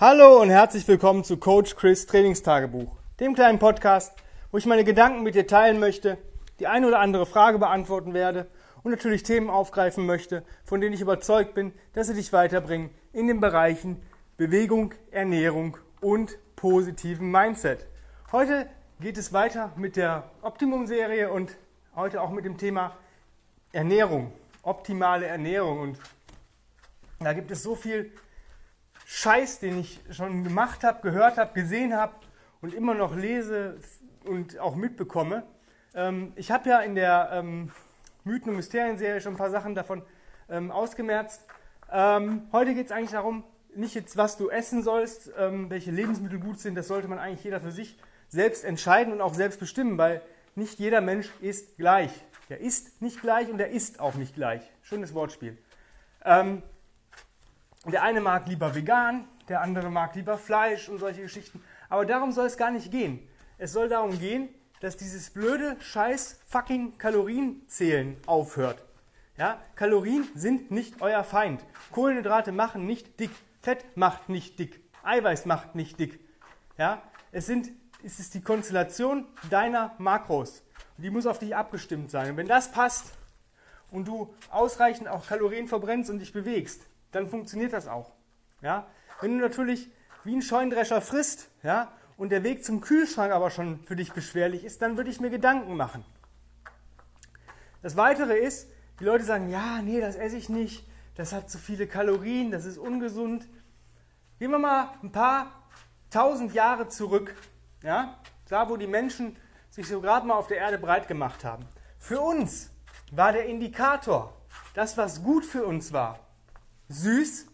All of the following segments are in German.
Hallo und herzlich willkommen zu Coach Chris Trainingstagebuch, dem kleinen Podcast, wo ich meine Gedanken mit dir teilen möchte, die eine oder andere Frage beantworten werde und natürlich Themen aufgreifen möchte, von denen ich überzeugt bin, dass sie dich weiterbringen in den Bereichen Bewegung, Ernährung und positiven Mindset. Heute geht es weiter mit der Optimum-Serie und heute auch mit dem Thema Ernährung, optimale Ernährung. Und da gibt es so viel Scheiß, den ich schon gemacht habe, gehört habe, gesehen habe und immer noch lese und auch mitbekomme. Ähm, ich habe ja in der ähm, Mythen- und Mysterien-Serie schon ein paar Sachen davon ähm, ausgemerzt. Ähm, heute geht es eigentlich darum, nicht jetzt, was du essen sollst, ähm, welche Lebensmittel gut sind, das sollte man eigentlich jeder für sich selbst entscheiden und auch selbst bestimmen, weil nicht jeder Mensch ist gleich. Der ist nicht gleich und der ist auch nicht gleich. Schönes Wortspiel. Ähm, der eine mag lieber vegan, der andere mag lieber Fleisch und solche Geschichten. Aber darum soll es gar nicht gehen. Es soll darum gehen, dass dieses blöde Scheiß fucking Kalorienzählen aufhört. Ja, Kalorien sind nicht euer Feind. Kohlenhydrate machen nicht dick. Fett macht nicht dick. Eiweiß macht nicht dick. Ja, es sind, es ist die Konstellation deiner Makros. Die muss auf dich abgestimmt sein. Und wenn das passt und du ausreichend auch Kalorien verbrennst und dich bewegst, dann funktioniert das auch. Ja? Wenn du natürlich wie ein Scheundrescher frisst ja, und der Weg zum Kühlschrank aber schon für dich beschwerlich ist, dann würde ich mir Gedanken machen. Das Weitere ist, die Leute sagen, ja, nee, das esse ich nicht, das hat zu viele Kalorien, das ist ungesund. Gehen wir mal ein paar tausend Jahre zurück, ja, da wo die Menschen sich so gerade mal auf der Erde breit gemacht haben. Für uns war der Indikator, das, was gut für uns war, süß,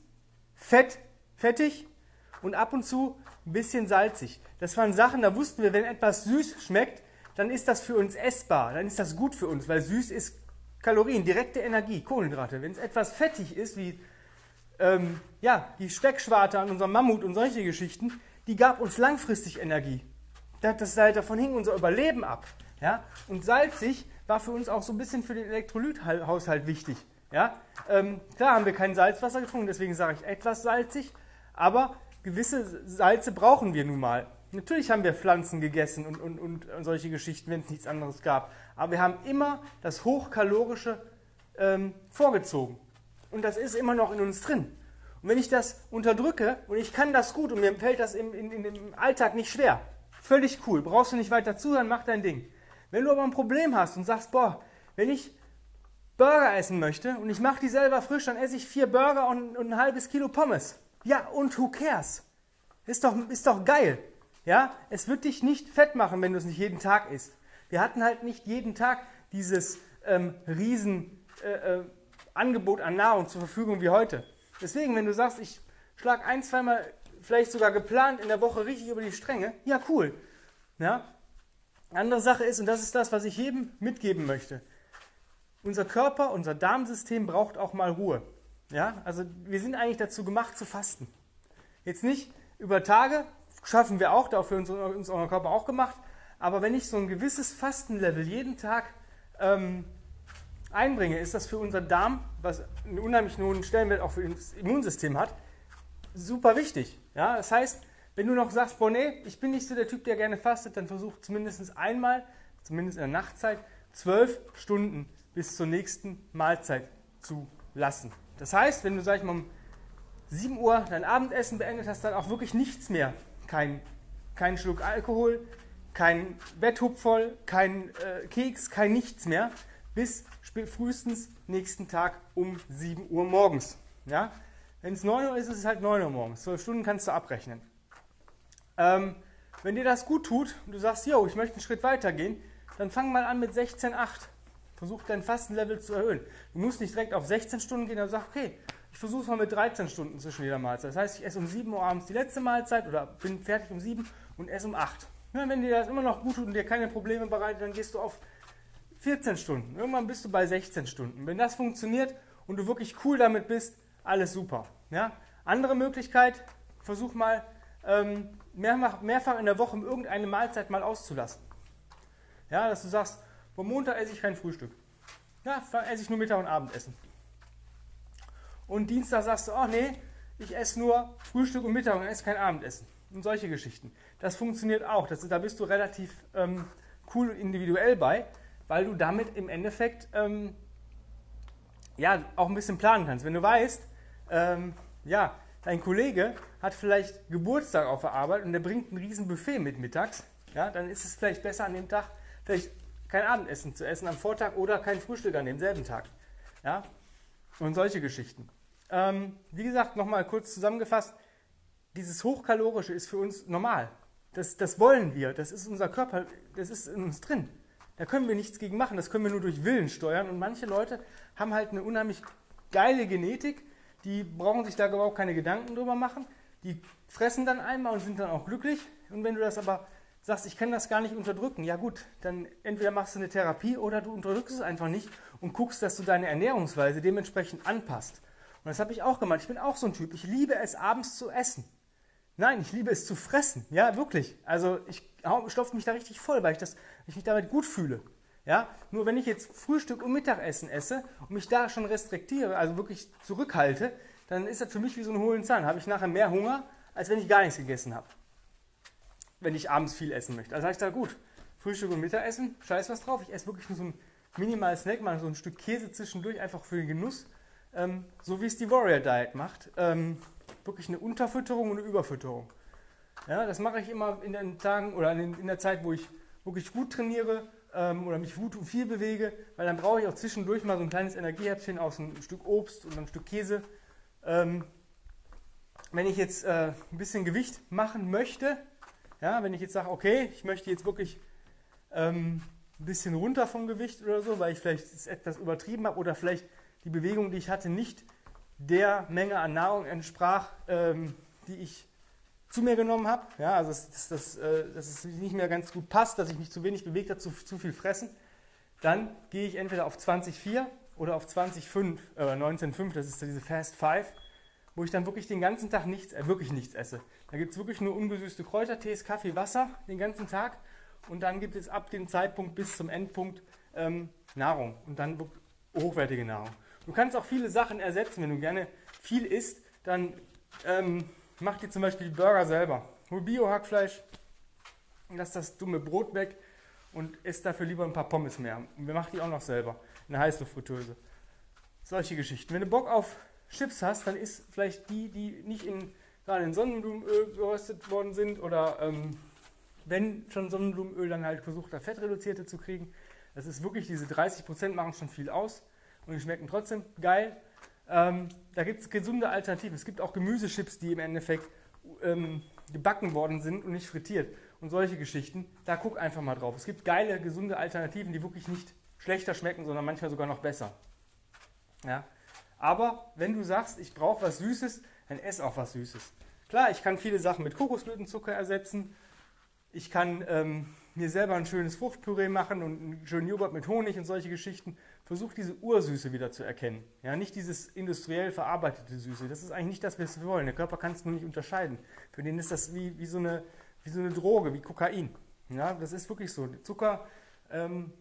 fett, fettig und ab und zu ein bisschen salzig. Das waren Sachen, da wussten wir, wenn etwas süß schmeckt, dann ist das für uns essbar, dann ist das gut für uns, weil süß ist Kalorien, direkte Energie, Kohlenhydrate. Wenn es etwas fettig ist, wie ähm, ja, die Speckschwarte an unserem Mammut und solche Geschichten, die gab uns langfristig Energie. Das, halt, davon hing unser Überleben ab. Ja? Und salzig war für uns auch so ein bisschen für den Elektrolythaushalt wichtig. Ja? Ähm, klar haben wir kein Salzwasser getrunken, deswegen sage ich etwas salzig, aber gewisse Salze brauchen wir nun mal. Natürlich haben wir Pflanzen gegessen und, und, und solche Geschichten, wenn es nichts anderes gab. Aber wir haben immer das Hochkalorische ähm, vorgezogen. Und das ist immer noch in uns drin. Und wenn ich das unterdrücke und ich kann das gut und mir fällt das im, in, im Alltag nicht schwer, völlig cool, brauchst du nicht weiter zuhören, mach dein Ding. Wenn du aber ein Problem hast und sagst, boah, wenn ich Burger essen möchte und ich mache die selber frisch, dann esse ich vier Burger und, und, ein halbes Kilo Pommes. Ja, und who cares? Ist doch, ist doch geil. Ja, es wird dich nicht fett machen, wenn du es nicht jeden Tag isst. Wir hatten halt nicht jeden Tag dieses ähm, riesen äh, äh, Angebot an Nahrung zur Verfügung wie heute. Deswegen, wenn du sagst, ich schlage ein, zweimal, vielleicht sogar geplant in der Woche richtig über die Stränge, ja, cool. Ja? Andere Sache ist, und das ist das, was ich jedem mitgeben möchte, unser Körper, unser Darmsystem braucht auch mal Ruhe. Ja, also wir sind eigentlich dazu gemacht zu fasten. Jetzt nicht über Tage, schaffen wir auch, dafür uns, uns unser Körper auch gemacht, aber wenn ich so ein gewisses Fastenlevel jeden Tag ähm, einbringe, ist das für unseren Darm, was einen unheimlich hohen Stellenwert auch für das Immunsystem hat, super wichtig. Ja, das heißt, wenn du noch sagst, boah, nee, ich bin nicht so der Typ, der gerne fastet, dann versuch zumindest einmal, zumindest in der Nachtzeit, zwölf Stunden bis zur nächsten Mahlzeit zu lassen. Das heißt, wenn du, sag ich mal, um 7 Uhr dein Abendessen beendet hast, dann auch wirklich nichts mehr. Kein, kein Schluck Alkohol, kein Betthub voll, kein äh, Keks, kein nichts mehr, bis frühestens nächsten Tag um 7 Uhr morgens. Ja? Wenn es 9 Uhr ist, ist es halt 9 Uhr morgens. 12 Stunden kannst du abrechnen. Ähm, wenn dir das gut tut und du sagst, yo, ich möchte einen Schritt weiter gehen, dann fang mal an mit 16,8. Versuch dein Fastenlevel zu erhöhen. Du musst nicht direkt auf 16 Stunden gehen, aber sag, okay, ich versuche es mal mit 13 Stunden zwischen jeder Mahlzeit. Das heißt, ich esse um 7 Uhr abends die letzte Mahlzeit oder bin fertig um 7 und esse um 8. Ja, wenn dir das immer noch gut tut und dir keine Probleme bereitet, dann gehst du auf 14 Stunden. Irgendwann bist du bei 16 Stunden. Wenn das funktioniert und du wirklich cool damit bist, alles super. Ja? Andere Möglichkeit, versuch mal ähm, mehrfach, mehrfach in der Woche irgendeine Mahlzeit mal auszulassen. Ja, dass du sagst, vom Montag esse ich kein Frühstück. Ja, esse ich nur Mittag und Abendessen. Und Dienstag sagst du, ach nee, ich esse nur Frühstück und Mittag und esse kein Abendessen. Und solche Geschichten. Das funktioniert auch. Das, da bist du relativ ähm, cool und individuell bei, weil du damit im Endeffekt ähm, ja, auch ein bisschen planen kannst. Wenn du weißt, ähm, ja, dein Kollege hat vielleicht Geburtstag auf der Arbeit und der bringt ein riesen Buffet mit mittags, ja, dann ist es vielleicht besser an dem Tag vielleicht kein Abendessen zu essen am Vortag oder kein Frühstück an demselben Tag. Ja? Und solche Geschichten. Ähm, wie gesagt, nochmal kurz zusammengefasst, dieses Hochkalorische ist für uns normal. Das, das wollen wir, das ist unser Körper, das ist in uns drin. Da können wir nichts gegen machen, das können wir nur durch Willen steuern. Und manche Leute haben halt eine unheimlich geile Genetik, die brauchen sich da überhaupt keine Gedanken drüber machen. Die fressen dann einmal und sind dann auch glücklich. Und wenn du das aber sagst, ich kann das gar nicht unterdrücken, ja gut, dann entweder machst du eine Therapie oder du unterdrückst es einfach nicht und guckst, dass du deine Ernährungsweise dementsprechend anpasst. Und das habe ich auch gemacht. Ich bin auch so ein Typ. Ich liebe es, abends zu essen. Nein, ich liebe es zu fressen. Ja, wirklich. Also ich stopfe mich da richtig voll, weil ich, das, ich mich damit gut fühle. Ja, nur wenn ich jetzt Frühstück und Mittagessen esse und mich da schon restriktiere, also wirklich zurückhalte, dann ist das für mich wie so ein hohlen Zahn. Habe ich nachher mehr Hunger, als wenn ich gar nichts gegessen habe. Wenn ich abends viel essen möchte. Also habe ich da gut. Frühstück und Mittagessen, scheiß was drauf. Ich esse wirklich nur so ein minimales Snack, mal so ein Stück Käse zwischendurch, einfach für den Genuss. Ähm, so wie es die Warrior Diet macht. Ähm, wirklich eine Unterfütterung und eine Überfütterung. Ja, das mache ich immer in den Tagen oder in, der Zeit, wo ich wirklich gut trainiere ähm, oder mich gut und viel bewege, weil dann brauche ich auch zwischendurch mal so ein kleines Energiehäppchen aus einem Stück Obst und einem Stück Käse. Ähm, wenn ich jetzt äh, ein bisschen Gewicht machen möchte, ja, wenn ich jetzt sage, okay, ich möchte jetzt wirklich ähm, ein bisschen runter vom Gewicht oder so, weil ich vielleicht etwas übertrieben habe oder vielleicht die Bewegung, die ich hatte, nicht der Menge an Nahrung entsprach, ähm, die ich zu mir genommen habe. Ja, also dass, dass, dass, äh, dass, es nicht mehr ganz gut passt, dass ich mich zu wenig bewegt habe, zu, zu viel fressen. Dann gehe ich entweder auf 20,4 oder auf 20,5, äh, 19,5, das ist diese Fast 5, wo ich dann wirklich den ganzen Tag nichts, äh, wirklich nichts esse. Da gibt es wirklich nur ungesüßte Kräutertees, Kaffee, Wasser den ganzen Tag. Und dann gibt es ab dem Zeitpunkt bis zum Endpunkt ähm, Nahrung und dann hochwertige Nahrung. Du kannst auch viele Sachen ersetzen. Wenn du gerne viel isst, dann ähm, mach dir zum Beispiel die Burger selber. Hol Bio-Hackfleisch, lass das dumme Brot weg und isst dafür lieber ein paar Pommes mehr. Und wir machen die auch noch selber in der Heißluftfritteuse. Solche Geschichten. Wenn du Bock auf Chips hast, dann isst vielleicht die, die nicht in, gerade in Sonnenblumenöl geröstet worden sind oder ähm, wenn schon Sonnenblumenöl, dann halt versucht, da Fettreduzierte zu kriegen. Das ist wirklich, diese 30% machen schon viel aus und die schmecken trotzdem geil. Ähm, da gibt es gesunde Alternativen. Es gibt auch Gemüsechips, die im Endeffekt ähm, gebacken worden sind und nicht frittiert. Und solche Geschichten, da guck einfach mal drauf. Es gibt geile, gesunde Alternativen, die wirklich nicht schlechter schmecken, sondern manchmal sogar noch besser. Ja? Aber wenn du sagst, ich brauche was Süßes, dann ess auch was Süßes. Klar, ich kann viele Sachen mit Kokosblütenzucker ersetzen. Ich kann ähm, mir selber ein schönes Fruchtpüree machen und einen schönen Joghurt mit Honig und solche Geschichten. Versuch diese Ursüße wieder zu erkennen. Ja, nicht dieses industriell verarbeitete Süße. Das ist eigentlich nicht das, was wir wollen. Der Körper kann es nur nicht unterscheiden. Für den ist das wie, wie, so, eine, wie so eine Droge, wie Kokain. Ja, das ist wirklich so. Zucker ähm,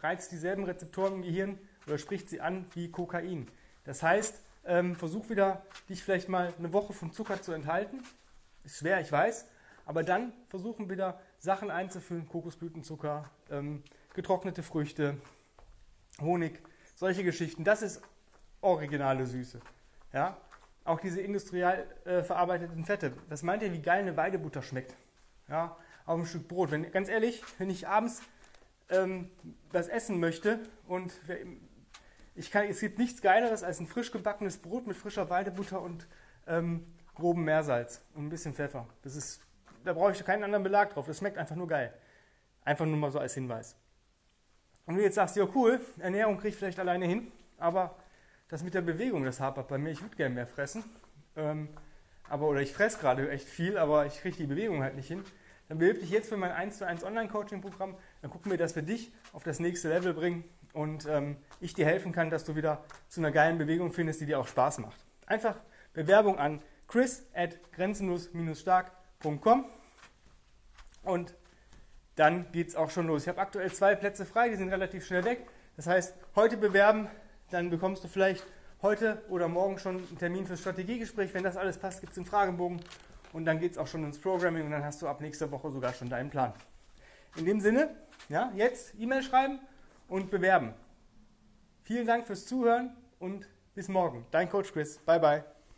reizt dieselben Rezeptoren im Gehirn oder spricht sie an wie Kokain. Das heißt, ähm, versuch wieder, dich vielleicht mal eine Woche vom Zucker zu enthalten. Ist schwer, ich weiß. Aber dann versuchen wieder Sachen einzuführen, Kokosblütenzucker, ähm, getrocknete Früchte, Honig, solche Geschichten. Das ist originale Süße. Ja? Auch diese industriell äh, verarbeiteten Fette. Was meint ihr, wie geil eine Weidebutter schmeckt? Ja? Auf ein Stück Brot. Wenn, ganz ehrlich, wenn ich abends ähm, was essen möchte und ich kann, es gibt nichts Geileres als ein frisch gebackenes Brot mit frischer Weidebutter und ähm, grobem Meersalz und ein bisschen Pfeffer. Das ist da brauche ich keinen anderen Belag drauf. Das schmeckt einfach nur geil. Einfach nur mal so als Hinweis. Und du jetzt sagst, ja cool, Ernährung kriege ich vielleicht alleine hin, aber das mit der Bewegung, das hapert bei mir. Ich würde gerne mehr fressen. Ähm, aber, oder ich fresse gerade echt viel, aber ich kriege die Bewegung halt nicht hin. Dann bewirb dich jetzt für mein 1 zu 1 Online-Coaching-Programm dann gucken wir, dass wir dich auf das nächste Level bringen und ähm, ich dir helfen kann, dass du wieder zu einer geilen Bewegung findest, die dir auch Spaß macht. Einfach Bewerbung an chris at grenzenlos-stark.com und dann geht es auch schon los. Ich habe aktuell zwei Plätze frei, die sind relativ schnell weg. Das heißt, heute bewerben, dann bekommst du vielleicht heute oder morgen schon einen Termin fürs Strategiegespräch. Wenn das alles passt, gibt es einen Fragebogen und dann geht es auch schon ins Programming und dann hast du ab nächster Woche sogar schon deinen Plan. In dem Sinne, ja, jetzt E-Mail schreiben und bewerben. Vielen Dank fürs Zuhören und bis morgen. Dein Coach Chris. Bye bye.